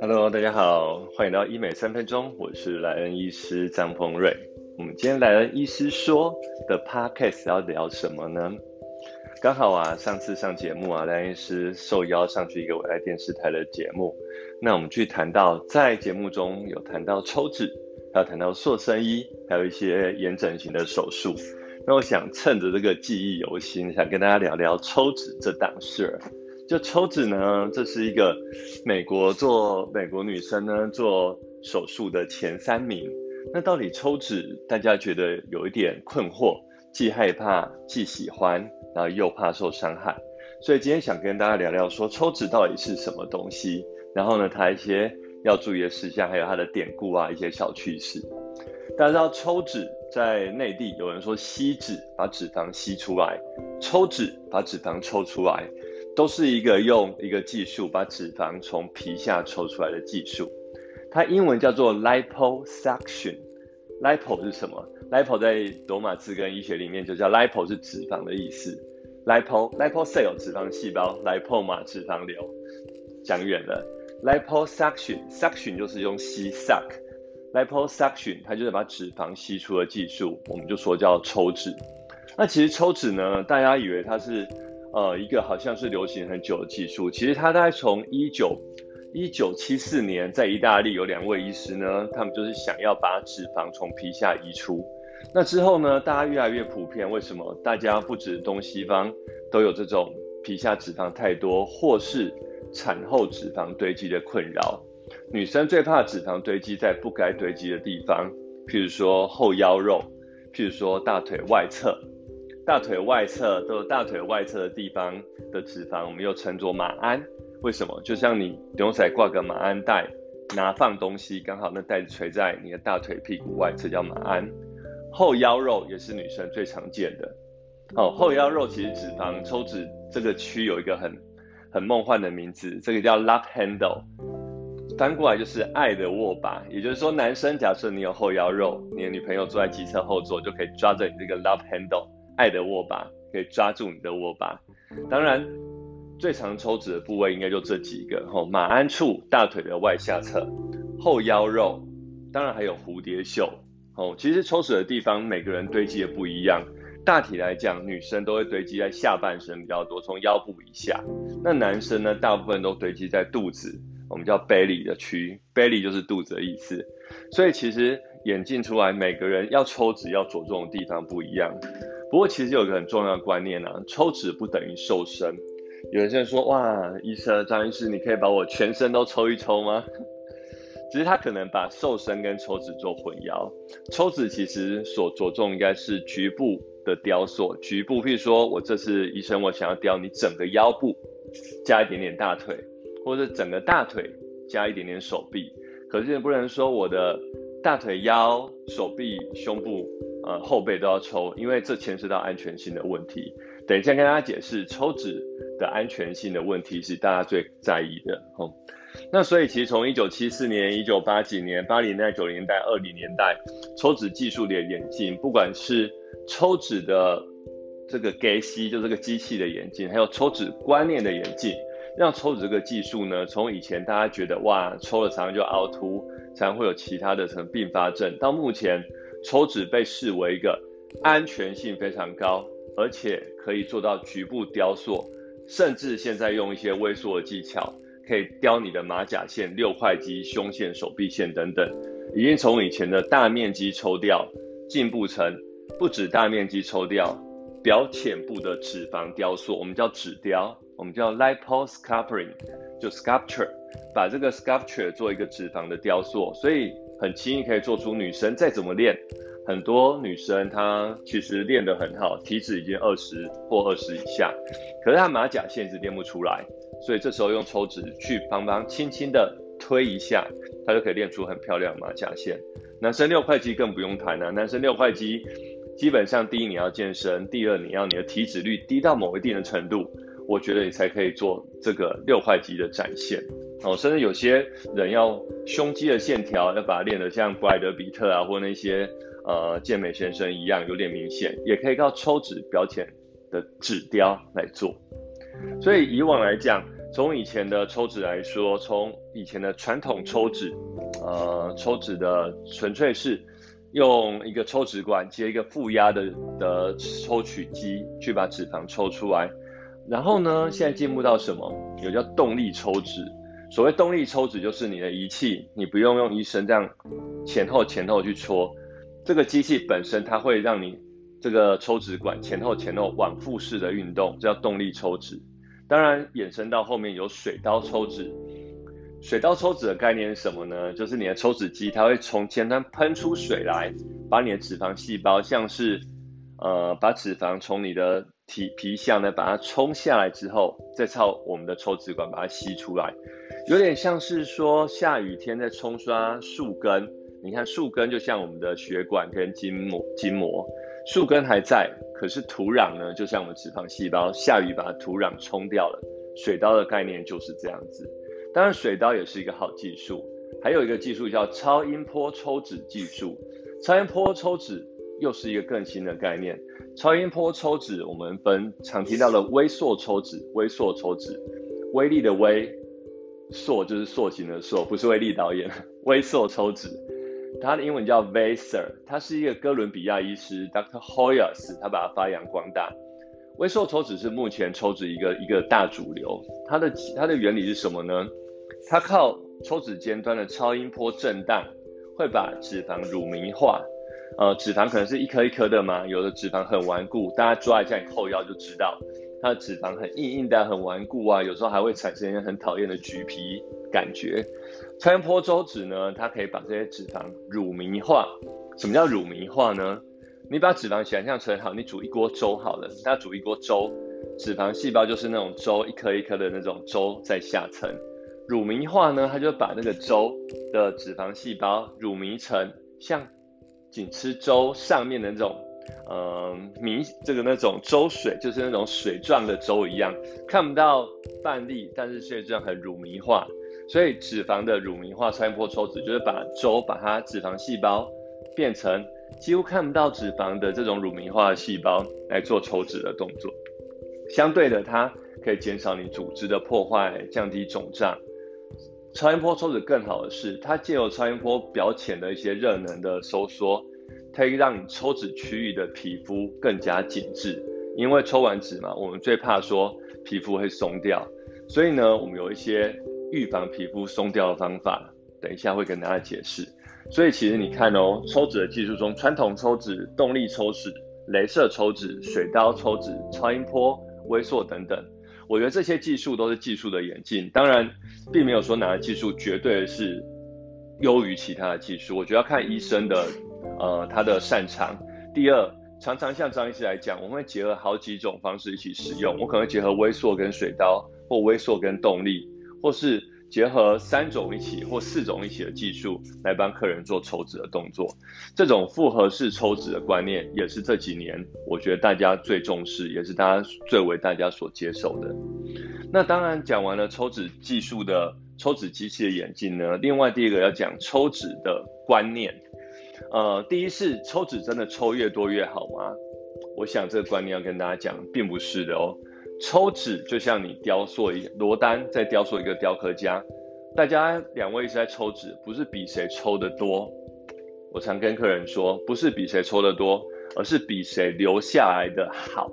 Hello，大家好，欢迎到医美三分钟，我是莱恩医师张鹏瑞。我们今天莱恩医师说的 Podcast 要聊什么呢？刚好啊，上次上节目啊，莱恩医师受邀上去一个未来电视台的节目，那我们去谈到在节目中有谈到抽脂，还有谈到塑身衣，还有一些眼整形的手术。那我想趁着这个记忆犹新，想跟大家聊聊抽脂这档事儿。就抽脂呢，这是一个美国做美国女生呢做手术的前三名。那到底抽脂，大家觉得有一点困惑，既害怕，既喜欢。然后又怕受伤害，所以今天想跟大家聊聊说抽脂到底是什么东西，然后呢，它一些要注意的事项，还有它的典故啊，一些小趣事。大家知道抽脂在内地有人说吸脂把脂肪吸出来，抽脂把脂肪抽出来，都是一个用一个技术把脂肪从皮下抽出来的技术。它英文叫做 liposuction。lipo 是什么？lipo 在罗马字根医学里面就叫 lipo 是脂肪的意思，lipo lipo cell 脂肪细胞，lipo 嘛脂肪瘤，讲远了，liposuction suction 就是用吸 suck Liposuction，它就是把脂肪吸出的技术，我们就说叫抽脂。那其实抽脂呢，大家以为它是呃一个好像是流行很久的技术，其实它大概从一九一九七四年在意大利有两位医师呢，他们就是想要把脂肪从皮下移出。那之后呢？大家越来越普遍，为什么？大家不止东西方都有这种皮下脂肪太多，或是产后脂肪堆积的困扰。女生最怕脂肪堆积在不该堆积的地方，譬如说后腰肉，譬如说大腿外侧。大腿外侧都有大腿外侧的地方的脂肪，我们又称作马鞍。为什么？就像你牛仔挂个马鞍带，拿放东西，刚好那袋子垂在你的大腿屁股外侧，叫马鞍。后腰肉也是女生最常见的。哦，后腰肉其实脂肪抽脂这个区有一个很很梦幻的名字，这个叫 love handle，翻过来就是爱的握把。也就是说，男生假设你有后腰肉，你的女朋友坐在机车后座就可以抓着你这个 love handle，爱的握把，可以抓住你的握把。当然，最常抽脂的部位应该就这几个：吼，马鞍处、大腿的外下侧、后腰肉，当然还有蝴蝶袖。哦，其实抽脂的地方每个人堆积的不一样。大体来讲，女生都会堆积在下半身比较多，从腰部以下。那男生呢，大部分都堆积在肚子，我们叫 belly 的区，belly 就是肚子的意思。所以其实眼镜出来，每个人要抽脂要着重的地方不一样。不过其实有个很重要的观念啊，抽脂不等于瘦身。有些人说，哇，医生张医师，你可以把我全身都抽一抽吗？其实他可能把瘦身跟抽脂做混淆，抽脂其实所着重应该是局部的雕塑，局部，譬如说我这次医生我想要雕你整个腰部，加一点点大腿，或者整个大腿加一点点手臂，可是也不能说我的大腿、腰、手臂、胸部、呃后背都要抽，因为这牵涉到安全性的问题。等一下跟大家解释抽脂的安全性的问题是大家最在意的，吼。那所以其实从一九七四年、一九八几年、八零年代、九零年代、二零年代，抽脂技术的眼镜，不管是抽脂的这个 GAC，就这个机器的眼镜，还有抽脂观念的眼镜，让抽脂这个技术呢，从以前大家觉得哇，抽了常常就凹凸，常常会有其他的什么并发症，到目前抽脂被视为一个安全性非常高，而且可以做到局部雕塑，甚至现在用一些微缩的技巧。可以雕你的马甲线、六块肌、胸线、手臂线等等，已经从以前的大面积抽掉，进步成不止大面积抽掉，表浅部的脂肪雕塑，我们叫脂雕，我们叫 liposculpting，就 sculpture，把这个 sculpture 做一个脂肪的雕塑，所以很轻易可以做出女生再怎么练，很多女生她其实练得很好，体脂已经二十或二十以下，可是她马甲线是练不出来。所以这时候用抽脂去帮帮，轻轻的推一下，她就可以练出很漂亮马甲线。男生六块肌更不用谈了，男生六块肌基本上第一你要健身，第二你要你的体脂率低到某一定的程度，我觉得你才可以做这个六块肌的展现。哦，甚至有些人要胸肌的线条要把它练得像布莱德比特啊或那些呃健美先生一样有点明显，也可以靠抽脂表浅的脂雕来做。所以以往来讲，从以前的抽脂来说，从以前的传统抽脂，呃，抽脂的纯粹是用一个抽脂管接一个负压的的抽取机去把脂肪抽出来。然后呢，现在进步到什么？有叫动力抽脂。所谓动力抽脂，就是你的仪器，你不用用医生这样前后前后去戳，这个机器本身它会让你这个抽脂管前后前后往复式的运动，叫动力抽脂。当然，衍生到后面有水刀抽脂。水刀抽脂的概念是什么呢？就是你的抽脂机，它会从前端喷出水来，把你的脂肪细胞，像是呃把脂肪从你的体皮下呢把它冲下来之后，再靠我们的抽脂管把它吸出来。有点像是说下雨天在冲刷树根，你看树根就像我们的血管跟筋膜，筋膜树根还在，可是土壤呢，就像我们脂肪细胞，下雨把它土壤冲掉了。水刀的概念就是这样子，当然水刀也是一个好技术，还有一个技术叫超音波抽脂技术。超音波抽脂又是一个更新的概念。超音波抽脂我们分常提到的微缩抽脂、微缩抽脂，微粒的微。缩就是塑形的塑，不是威力导演。微缩抽脂，它的英文叫 Vaser，它是一个哥伦比亚医师 Dr. Hoyas，他把它发扬光大。微缩抽脂是目前抽脂一个一个大主流。它的它的原理是什么呢？它靠抽脂尖端的超音波震荡，会把脂肪乳糜化。呃，脂肪可能是一颗一颗的嘛，有的脂肪很顽固，大家抓一下你后腰就知道。它的脂肪很硬硬的，很顽固啊，有时候还会产生一些很讨厌的橘皮感觉。超音波抽脂呢，它可以把这些脂肪乳糜化。什么叫乳糜化呢？你把脂肪想象成好，你煮一锅粥好了，大家煮一锅粥，脂肪细胞就是那种粥一颗一颗的那种粥在下层。乳糜化呢，它就把那个粥的脂肪细胞乳糜成像仅吃粥上面的那种。嗯，米这个那种粥水就是那种水状的粥一样，看不到饭粒，但是却这样很乳糜化。所以脂肪的乳糜化超音波抽脂就是把粥把它脂肪细胞变成几乎看不到脂肪的这种乳糜化的细胞来做抽脂的动作。相对的，它可以减少你组织的破坏，降低肿胀。超音波抽脂更好的是，它借由超音波表浅的一些热能的收缩。可以让你抽脂区域的皮肤更加紧致，因为抽完脂嘛，我们最怕说皮肤会松掉，所以呢，我们有一些预防皮肤松掉的方法，等一下会跟大家解释。所以其实你看哦，抽脂的技术中，传统抽脂、动力抽脂、镭射抽脂、水刀抽脂、超音波、微缩等等，我觉得这些技术都是技术的演进，当然并没有说哪个技术绝对是优于其他的技术，我觉得要看医生的。呃，他的擅长。第二，常常像张医师来讲，我们会结合好几种方式一起使用。我可能结合微缩跟水刀，或微缩跟动力，或是结合三种一起或四种一起的技术来帮客人做抽脂的动作。这种复合式抽脂的观念，也是这几年我觉得大家最重视，也是大家最为大家所接受的。那当然讲完了抽脂技术的抽脂机器的演进呢，另外第一个要讲抽脂的观念。呃，第一是抽脂真的抽越多越好吗？我想这个观念要跟大家讲，并不是的哦。抽脂就像你雕塑一罗丹在雕塑一个雕刻家，大家两位是在抽脂，不是比谁抽的多。我常跟客人说，不是比谁抽的多，而是比谁留下来的好。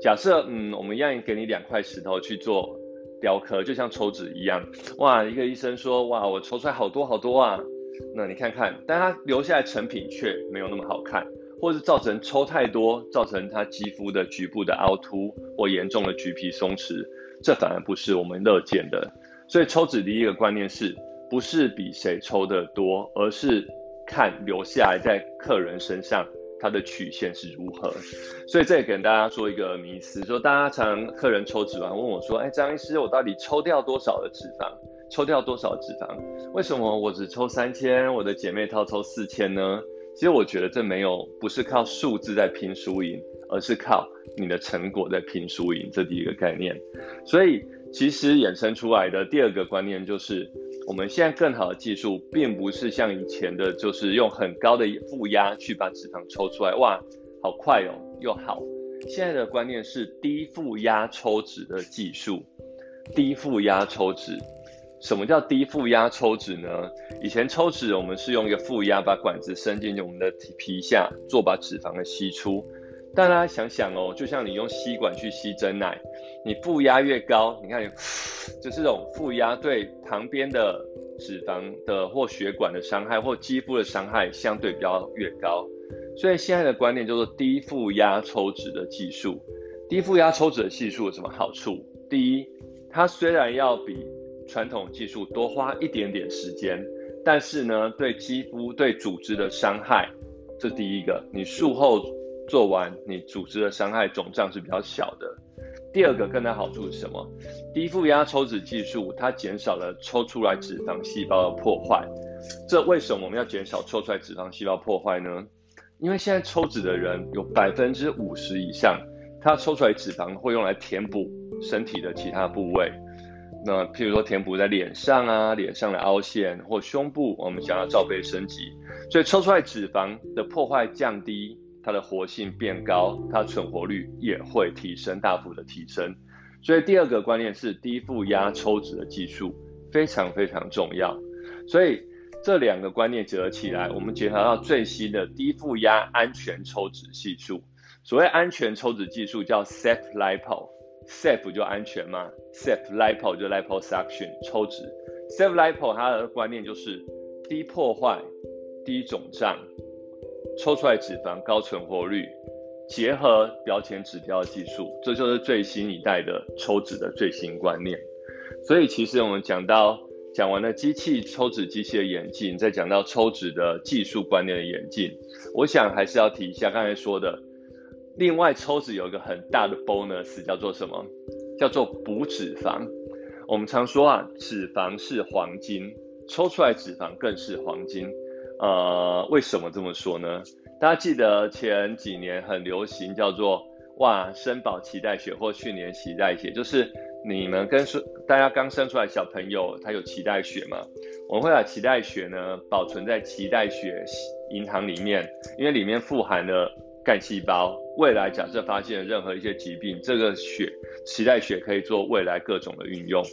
假设嗯，我们一样给你两块石头去做雕刻，就像抽脂一样。哇，一个医生说，哇，我抽出来好多好多啊。那你看看，但它留下来成品却没有那么好看，或是造成抽太多，造成它肌肤的局部的凹凸或严重的橘皮松弛，这反而不是我们乐见的。所以抽脂第一个观念是，不是比谁抽的多，而是看留下来在客人身上它的曲线是如何。所以这也给大家做一个迷思，说大家常客人抽脂完问我说，哎，张医师，我到底抽掉多少的脂肪？抽掉多少脂肪？为什么我只抽三千，我的姐妹套抽四千呢？其实我觉得这没有，不是靠数字在拼输赢，而是靠你的成果在拼输赢，这第一个概念。所以其实衍生出来的第二个观念就是，我们现在更好的技术，并不是像以前的，就是用很高的负压去把脂肪抽出来，哇，好快哦，又好。现在的观念是低负压抽脂的技术。低负压抽脂，什么叫低负压抽脂呢？以前抽脂我们是用一个负压把管子伸进我们的皮下，做把脂肪给吸出。但大家想想哦，就像你用吸管去吸真奶，你负压越高，你看，就是这种负压对旁边的脂肪的或血管的伤害或肌肤的伤害相对比较越高。所以现在的观念叫做低负压抽脂的技术。低负压抽脂的技术有什么好处？第一，它虽然要比传统技术多花一点点时间，但是呢，对肌肤对组织的伤害，这第一个，你术后做完，你组织的伤害肿胀是比较小的。第二个更大好处是什么？低负压抽脂技术它减少了抽出来脂肪细胞的破坏。这为什么我们要减少抽出来脂肪细胞破坏呢？因为现在抽脂的人有百分之五十以上，他抽出来脂肪会用来填补身体的其他部位。那譬如说填补在脸上啊，脸上的凹陷或胸部，我们想要罩杯升级，所以抽出来脂肪的破坏降低，它的活性变高，它存活率也会提升，大幅的提升。所以第二个观念是低负压抽脂的技术非常非常重要。所以。这两个观念结合起来，我们结合到最新的低负压安全抽脂技术。所谓安全抽脂技术叫 Safe Safe 就安全嘛，Safe Lipo 就 Liposuction 抽脂。Safe Lipo 它的观念就是低破坏、低肿胀，抽出来脂肪高存活率，结合表浅指标技术，这就是最新一代的抽脂的最新观念。所以其实我们讲到。讲完了机器抽脂机器的演进，再讲到抽脂的技术观念的演进，我想还是要提一下刚才说的。另外，抽脂有一个很大的 bonus，叫做什么？叫做补脂肪。我们常说啊，脂肪是黄金，抽出来脂肪更是黄金。呃，为什么这么说呢？大家记得前几年很流行叫做哇，生保脐带血或去年脐带血，就是。你们跟说，大家刚生出来小朋友，他有脐带血嘛？我们会把脐带血呢保存在脐带血银行里面，因为里面富含了干细胞。未来假设发现任何一些疾病，这个血脐带血可以做未来各种的运用。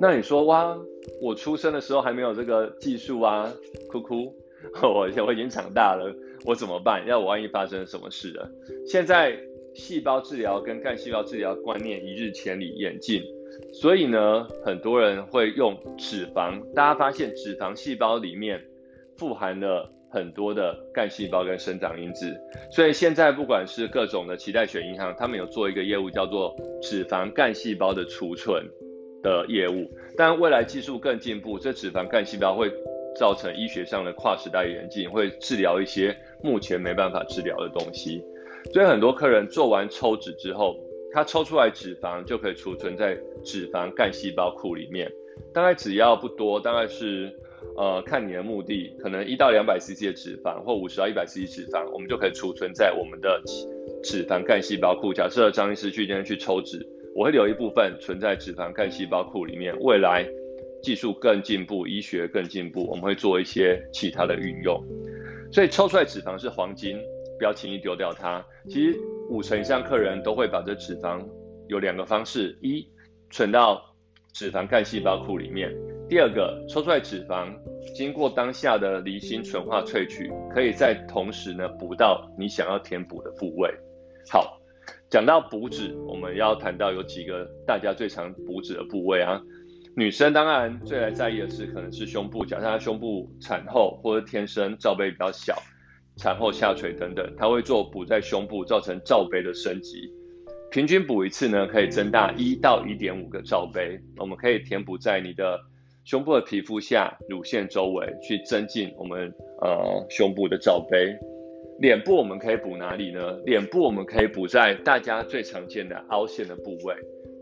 那你说哇，我出生的时候还没有这个技术啊，哭哭，我我已经长大了，我怎么办？要我万一发生什么事了？现在。细胞治疗跟干细胞治疗观念一日千里演进，所以呢，很多人会用脂肪。大家发现脂肪细胞里面富含了很多的干细胞跟生长因子，所以现在不管是各种的脐带血银行，他们有做一个业务叫做脂肪干细胞的储存的业务。但未来技术更进步，这脂肪干细胞会造成医学上的跨时代演进，会治疗一些目前没办法治疗的东西。所以很多客人做完抽脂之后，他抽出来脂肪就可以储存在脂肪干细胞库里面，大概只要不多，大概是呃看你的目的，可能一到两百 CC 的脂肪或五十到一百 CC 脂肪，我们就可以储存在我们的脂肪干细胞库。假设张医师去今天去抽脂，我会留一部分存在脂肪干细胞库里面，未来技术更进步，医学更进步，我们会做一些其他的运用。所以抽出来脂肪是黄金。不要轻易丢掉它。其实五成以上客人都会把这脂肪有两个方式：一存到脂肪干细胞库里面；第二个抽出来脂肪，经过当下的离心纯化萃取，可以在同时呢补到你想要填补的部位。好，讲到补脂，我们要谈到有几个大家最常补脂的部位啊。女生当然最来在意的是可能是胸部，假设她胸部产后或者天生罩杯比较小。产后下垂等等，它会做补在胸部，造成罩杯的升级。平均补一次呢，可以增大一到一点五个罩杯。我们可以填补在你的胸部的皮肤下、乳腺周围，去增进我们呃胸部的罩杯。脸部我们可以补哪里呢？脸部我们可以补在大家最常见的凹陷的部位。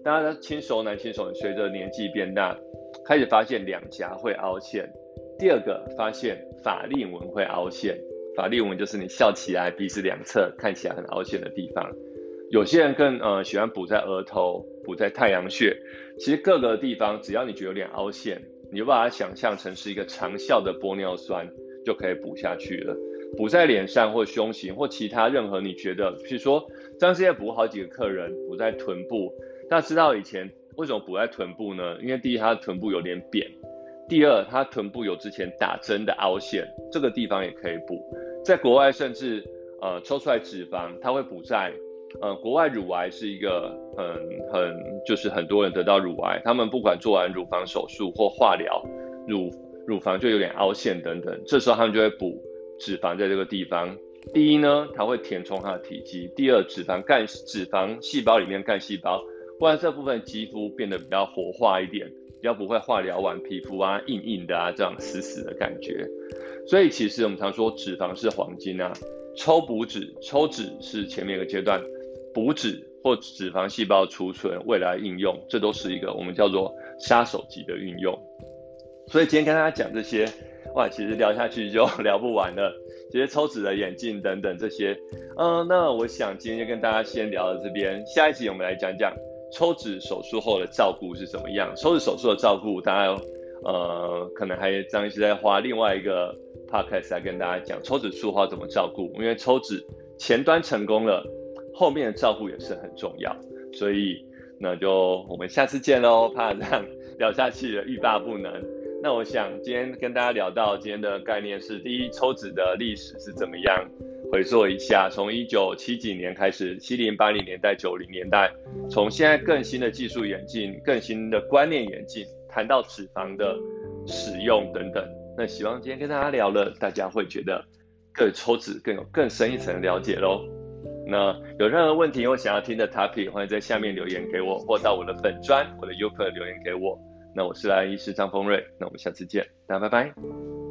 大家轻熟男、轻熟女随着年纪变大，开始发现两颊会凹陷。第二个发现法令纹会凹陷。法令纹就是你笑起来鼻子两侧看起来很凹陷的地方，有些人更呃喜欢补在额头，补在太阳穴。其实各个地方只要你觉得有点凹陷，你就把它想象成是一个长效的玻尿酸就可以补下去了。补在脸上或胸型或其他任何你觉得，比如说张师爷补好几个客人补在臀部，大家知道以前为什么补在臀部呢？因为第一他臀部有点扁，第二他臀部有之前打针的凹陷，这个地方也可以补。在国外甚至呃抽出来脂肪，它会补在。呃，国外乳癌是一个很很就是很多人得到乳癌，他们不管做完乳房手术或化疗，乳乳房就有点凹陷等等，这时候他们就会补脂肪在这个地方。第一呢，它会填充它的体积；第二，脂肪干脂肪细胞里面干细胞，会让这部分肌肤变得比较活化一点，比较不会化疗完皮肤啊硬硬的啊这样死死的感觉。所以其实我们常说脂肪是黄金啊，抽补脂抽脂是前面一个阶段。补脂或脂肪细胞储存未来应用，这都是一个我们叫做杀手级的运用。所以今天跟大家讲这些，哇，其实聊下去就 聊不完了。这些抽脂的眼镜等等这些，嗯，那我想今天就跟大家先聊到这边。下一集我们来讲讲抽脂手术后的照顾是怎么样。抽脂手术的照顾，大家呃可能还张医师在花另外一个 podcast 来跟大家讲抽脂术后怎么照顾，因为抽脂前端成功了。后面的照顾也是很重要，所以那就我们下次见喽。怕这样 聊下去了欲罢不能。那我想今天跟大家聊到今天的概念是：第一，抽脂的历史是怎么样？回溯一下，从一九七几年开始，七零八零年代、九零年代，从现在更新的技术演进、更新的观念演进，谈到脂肪的使用等等。那希望今天跟大家聊了，大家会觉得对抽脂更有更深一层的了解喽。那有任何问题或想要听的 topic，欢迎在下面留言给我，或到我的粉专、我的 YouTube 留言给我。那我是来医师张峰瑞，那我们下次见，大家拜拜。